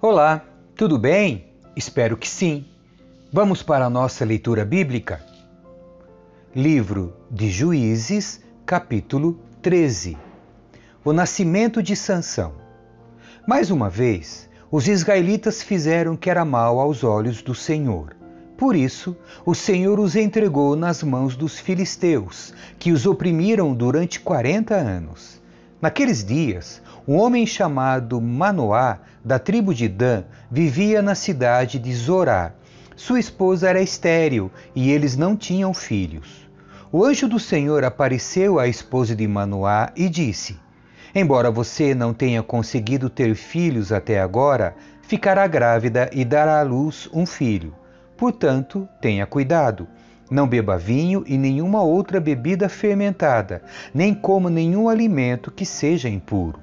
Olá, tudo bem? Espero que sim. Vamos para a nossa leitura bíblica? Livro de Juízes, capítulo 13. O nascimento de Sansão. Mais uma vez, os israelitas fizeram o que era mal aos olhos do Senhor. Por isso, o Senhor os entregou nas mãos dos filisteus, que os oprimiram durante quarenta anos. Naqueles dias, um homem chamado Manoá, da tribo de Dan, vivia na cidade de Zorá. Sua esposa era estéril e eles não tinham filhos. O anjo do Senhor apareceu à esposa de Manoá e disse: Embora você não tenha conseguido ter filhos até agora, ficará grávida e dará à luz um filho. Portanto, tenha cuidado. Não beba vinho e nenhuma outra bebida fermentada, nem coma nenhum alimento que seja impuro.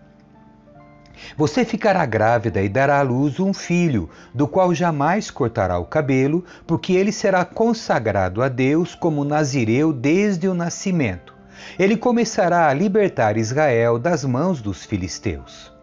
Você ficará grávida e dará à luz um filho, do qual jamais cortará o cabelo, porque ele será consagrado a Deus como nazireu desde o nascimento. Ele começará a libertar Israel das mãos dos filisteus.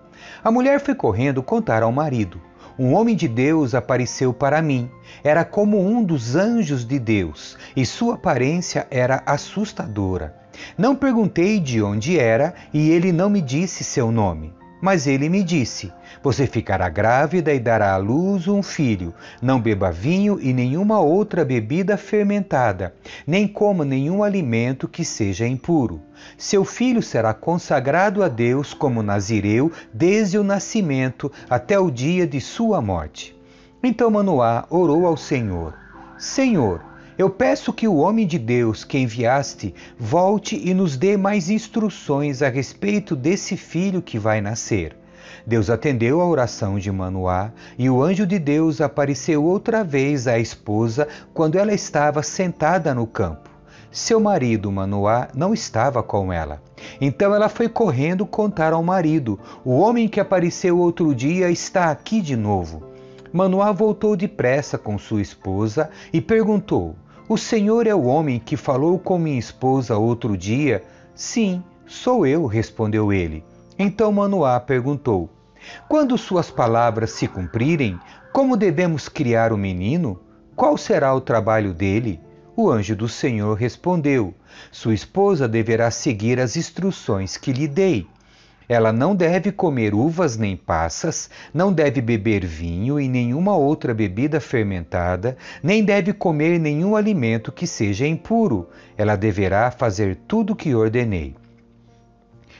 A mulher foi correndo contar ao marido um homem de Deus apareceu para mim. Era como um dos anjos de Deus e sua aparência era assustadora. Não perguntei de onde era e ele não me disse seu nome. Mas ele me disse: Você ficará grávida e dará à luz um filho. Não beba vinho e nenhuma outra bebida fermentada, nem coma nenhum alimento que seja impuro. Seu filho será consagrado a Deus como nazireu desde o nascimento até o dia de sua morte. Então Manoá orou ao Senhor: Senhor, eu peço que o homem de Deus que enviaste volte e nos dê mais instruções a respeito desse filho que vai nascer. Deus atendeu a oração de Manoá e o anjo de Deus apareceu outra vez à esposa quando ela estava sentada no campo. Seu marido, Manoá, não estava com ela. Então ela foi correndo contar ao marido: O homem que apareceu outro dia está aqui de novo. Manoá voltou depressa com sua esposa e perguntou: O senhor é o homem que falou com minha esposa outro dia? Sim, sou eu, respondeu ele. Então Manoá perguntou: Quando suas palavras se cumprirem, como devemos criar o menino? Qual será o trabalho dele? O anjo do Senhor respondeu: Sua esposa deverá seguir as instruções que lhe dei. Ela não deve comer uvas nem passas, não deve beber vinho e nenhuma outra bebida fermentada, nem deve comer nenhum alimento que seja impuro. Ela deverá fazer tudo o que ordenei.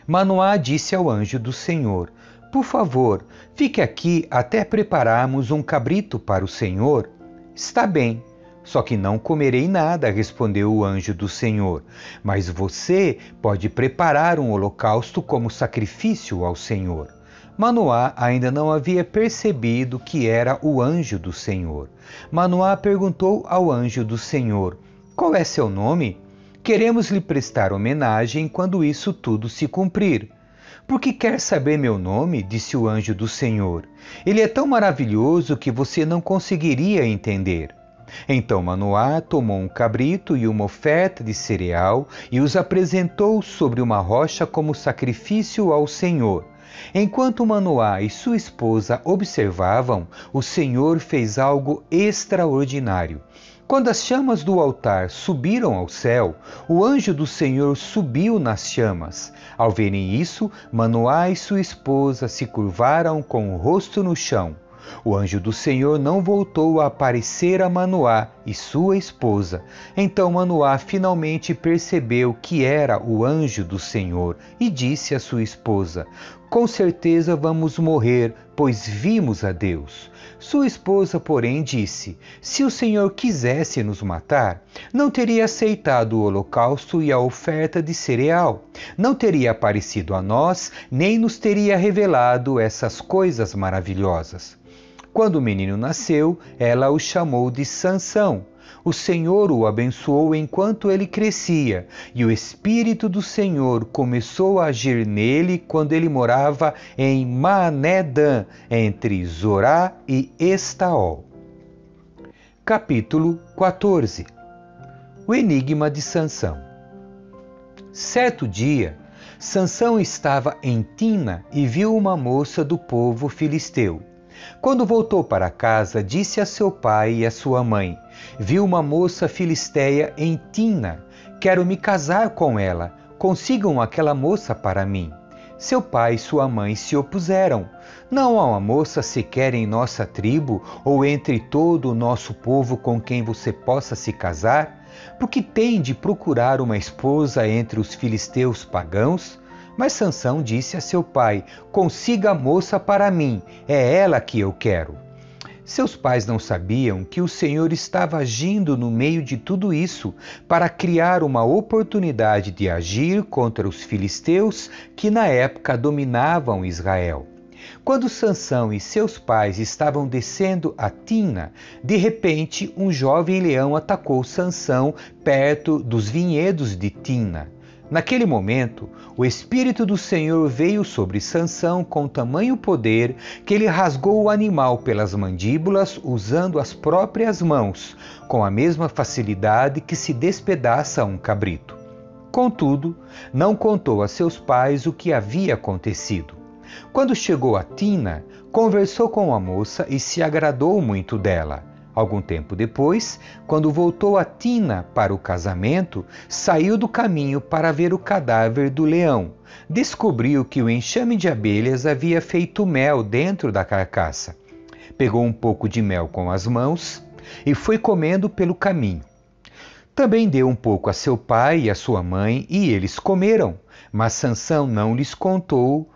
Manoá disse ao anjo do Senhor: Por favor, fique aqui até prepararmos um cabrito para o Senhor. Está bem, só que não comerei nada, respondeu o anjo do Senhor. Mas você pode preparar um holocausto como sacrifício ao Senhor. Manoá ainda não havia percebido que era o anjo do Senhor. Manoá perguntou ao anjo do Senhor: Qual é seu nome? Queremos lhe prestar homenagem quando isso tudo se cumprir. Por que quer saber meu nome? disse o anjo do Senhor. Ele é tão maravilhoso que você não conseguiria entender. Então Manoá tomou um cabrito e uma oferta de cereal e os apresentou sobre uma rocha como sacrifício ao Senhor. Enquanto Manoá e sua esposa observavam, o Senhor fez algo extraordinário. Quando as chamas do altar subiram ao céu, o anjo do Senhor subiu nas chamas. Ao verem isso, Manoá e sua esposa se curvaram com o rosto no chão. O anjo do Senhor não voltou a aparecer a Manoá e sua esposa. Então Manoá finalmente percebeu que era o anjo do Senhor e disse à sua esposa: Com certeza vamos morrer, pois vimos a Deus. Sua esposa, porém, disse: Se o Senhor quisesse nos matar, não teria aceitado o holocausto e a oferta de cereal, não teria aparecido a nós, nem nos teria revelado essas coisas maravilhosas. Quando o menino nasceu, ela o chamou de Sansão. O Senhor o abençoou enquanto ele crescia, e o Espírito do Senhor começou a agir nele quando ele morava em Maanedã, entre Zorá e Estaol. Capítulo 14 O enigma de Sansão Certo dia, Sansão estava em Tina e viu uma moça do povo filisteu Quando voltou para casa, disse a seu pai e a sua mãe: Vi uma moça filisteia em Tina. Quero me casar com ela. Consigam aquela moça para mim. Seu pai e sua mãe se opuseram. Não há uma moça sequer em nossa tribo ou entre todo o nosso povo com quem você possa se casar? Porque tem de procurar uma esposa entre os filisteus pagãos? Mas Sansão disse a seu pai: Consiga a moça para mim, é ela que eu quero. Seus pais não sabiam que o Senhor estava agindo no meio de tudo isso para criar uma oportunidade de agir contra os filisteus que na época dominavam Israel. Quando Sansão e seus pais estavam descendo a Tina, de repente um jovem leão atacou Sansão perto dos vinhedos de Tina. Naquele momento, o espírito do Senhor veio sobre Sansão com tamanho poder que ele rasgou o animal pelas mandíbulas usando as próprias mãos, com a mesma facilidade que se despedaça um cabrito. Contudo, não contou a seus pais o que havia acontecido. Quando chegou a Tina, conversou com a moça e se agradou muito dela. Algum tempo depois, quando voltou a Tina para o casamento, saiu do caminho para ver o cadáver do leão. Descobriu que o enxame de abelhas havia feito mel dentro da carcaça. Pegou um pouco de mel com as mãos e foi comendo pelo caminho. Também deu um pouco a seu pai e a sua mãe, e eles comeram, mas Sansão não lhes contou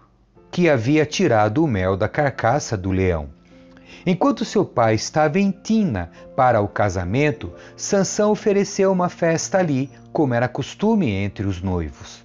que havia tirado o mel da carcaça do leão. Enquanto seu pai estava em Tina para o casamento, Sansão ofereceu uma festa ali, como era costume entre os noivos.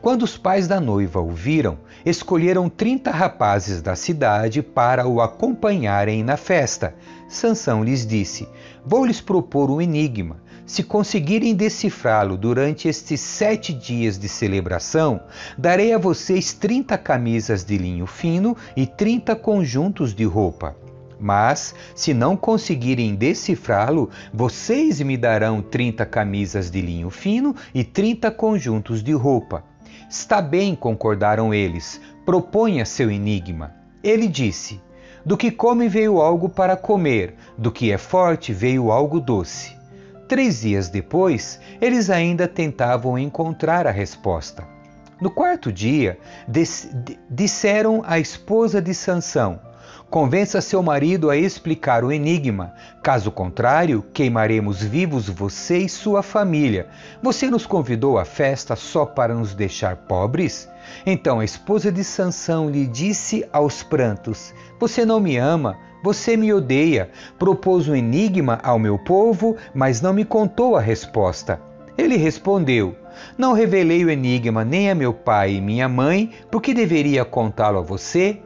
Quando os pais da noiva o viram, escolheram trinta rapazes da cidade para o acompanharem na festa. Sansão lhes disse: Vou lhes propor um enigma. Se conseguirem decifrá-lo durante estes sete dias de celebração, darei a vocês trinta camisas de linho fino e trinta conjuntos de roupa. Mas, se não conseguirem decifrá-lo, vocês me darão trinta camisas de linho fino e trinta conjuntos de roupa. Está bem, concordaram eles. Proponha seu enigma. Ele disse: Do que come veio algo para comer, do que é forte veio algo doce. Três dias depois, eles ainda tentavam encontrar a resposta. No quarto dia, disseram à esposa de Sansão: Convença seu marido a explicar o enigma. Caso contrário, queimaremos vivos você e sua família. Você nos convidou à festa só para nos deixar pobres? Então a esposa de Sansão lhe disse aos prantos: Você não me ama, você me odeia, propôs um enigma ao meu povo, mas não me contou a resposta. Ele respondeu: Não revelei o enigma nem a meu pai e minha mãe, porque deveria contá-lo a você?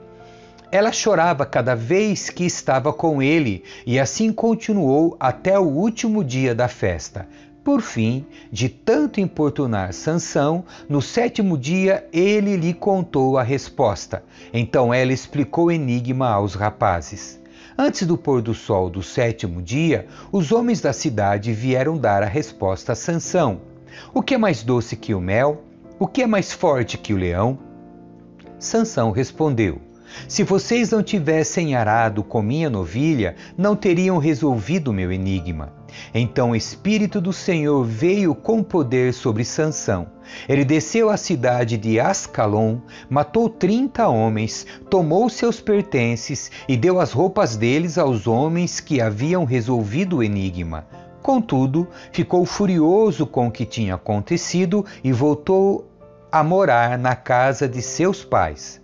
Ela chorava cada vez que estava com ele, e assim continuou até o último dia da festa. Por fim, de tanto importunar Sansão, no sétimo dia ele lhe contou a resposta. Então ela explicou o enigma aos rapazes. Antes do pôr do sol do sétimo dia, os homens da cidade vieram dar a resposta a Sansão. O que é mais doce que o mel? O que é mais forte que o leão? Sansão respondeu: Se vocês não tivessem arado com minha novilha, não teriam resolvido meu enigma. Então o espírito do Senhor veio com poder sobre Sansão. Ele desceu à cidade de Ascalon, matou trinta homens, tomou seus pertences e deu as roupas deles aos homens que haviam resolvido o enigma. Contudo, ficou furioso com o que tinha acontecido e voltou a morar na casa de seus pais.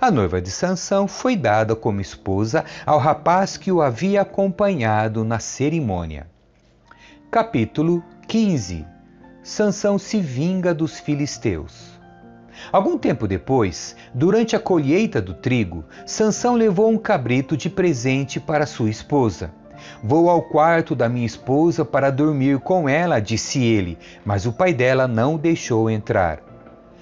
A noiva de Sansão foi dada como esposa ao rapaz que o havia acompanhado na cerimônia. Capítulo 15 Sansão se vinga dos filisteus. Algum tempo depois, durante a colheita do trigo, Sansão levou um cabrito de presente para sua esposa. Vou ao quarto da minha esposa para dormir com ela, disse ele, mas o pai dela não o deixou entrar.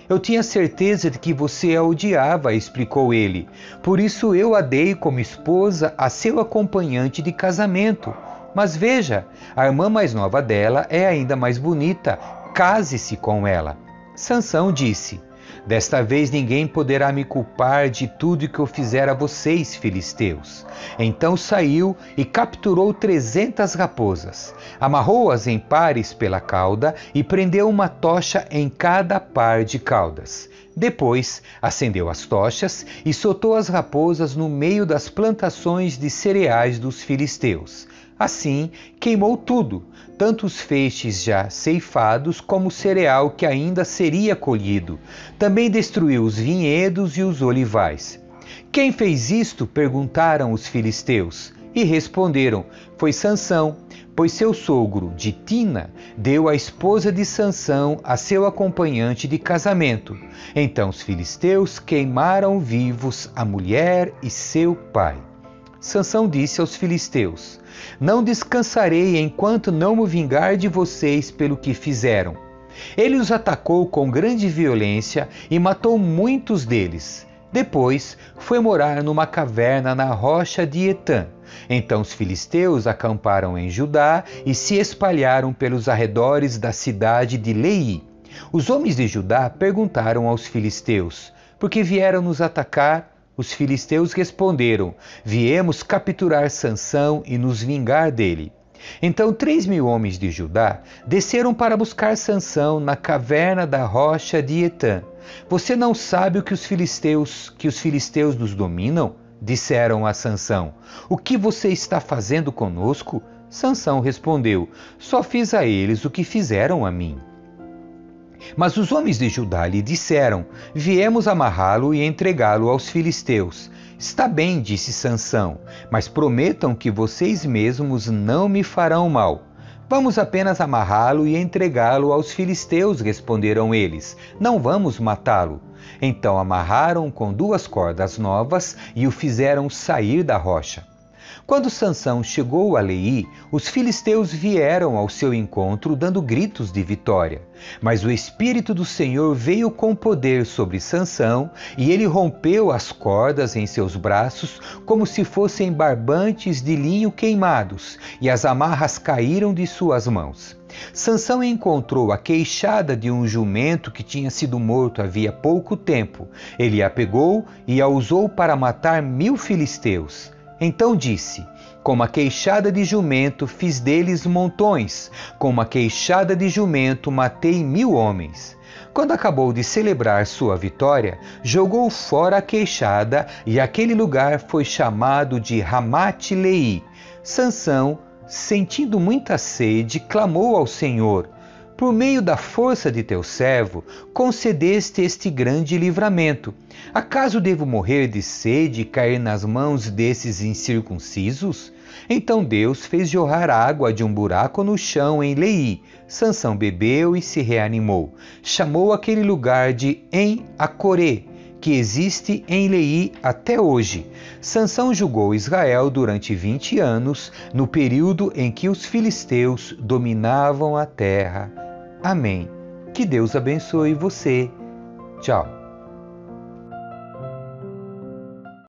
Eu tinha certeza de que você a odiava, explicou ele. Por isso eu a dei como esposa a seu acompanhante de casamento. Mas veja, a irmã mais nova dela é ainda mais bonita. Case-se com ela. Sansão disse: Desta vez ninguém poderá me culpar de tudo que eu fizer a vocês, filisteus. Então saiu e capturou trezentas raposas, amarrou-as em pares pela cauda e prendeu uma tocha em cada par de caudas. Depois acendeu as tochas e soltou as raposas no meio das plantações de cereais dos filisteus. Assim, queimou tudo, tanto os feixes já ceifados como o cereal que ainda seria colhido. Também destruiu os vinhedos e os olivais. Quem fez isto? perguntaram os filisteus. E responderam: Foi Sansão, pois seu sogro, de Tina, deu a esposa de Sansão a seu acompanhante de casamento. Então os filisteus queimaram vivos a mulher e seu pai. Sansão disse aos filisteus: Não descansarei enquanto não me vingar de vocês pelo que fizeram. Ele os atacou com grande violência e matou muitos deles. Depois foi morar numa caverna na rocha de Etã. Então os filisteus acamparam em Judá e se espalharam pelos arredores da cidade de Lei. Os homens de Judá perguntaram aos filisteus: Por que vieram nos atacar? Os filisteus responderam: Viemos capturar Sansão e nos vingar dele. Então três mil homens de Judá desceram para buscar Sansão na caverna da rocha de Etã. Você não sabe o que os filisteus que os filisteus nos dominam? Disseram a Sansão. O que você está fazendo conosco? Sansão respondeu: Só fiz a eles o que fizeram a mim. Mas os homens de Judá lhe disseram: Viemos amarrá-lo e entregá-lo aos filisteus. Está bem, disse Sansão, mas prometam que vocês mesmos não me farão mal. Vamos apenas amarrá-lo e entregá-lo aos filisteus, responderam eles. Não vamos matá-lo. Então amarraram com duas cordas novas e o fizeram sair da rocha. Quando Sansão chegou a Leí, os filisteus vieram ao seu encontro dando gritos de vitória. Mas o espírito do Senhor veio com poder sobre Sansão, e ele rompeu as cordas em seus braços como se fossem barbantes de linho queimados, e as amarras caíram de suas mãos. Sansão encontrou a queixada de um jumento que tinha sido morto havia pouco tempo. Ele a pegou e a usou para matar mil filisteus. Então disse: Com uma queixada de jumento fiz deles montões, com uma queixada de jumento matei mil homens. Quando acabou de celebrar sua vitória, jogou fora a queixada e aquele lugar foi chamado de Ramat-Lei. Sansão, sentindo muita sede, clamou ao Senhor: por meio da força de teu servo, concedeste este grande livramento. Acaso devo morrer de sede e cair nas mãos desses incircuncisos? Então Deus fez jorrar água de um buraco no chão em Lei. Sansão bebeu e se reanimou. Chamou aquele lugar de En-Acorê, que existe em Lei até hoje. Sansão julgou Israel durante 20 anos, no período em que os filisteus dominavam a terra. Amém. Que Deus abençoe você. Tchau.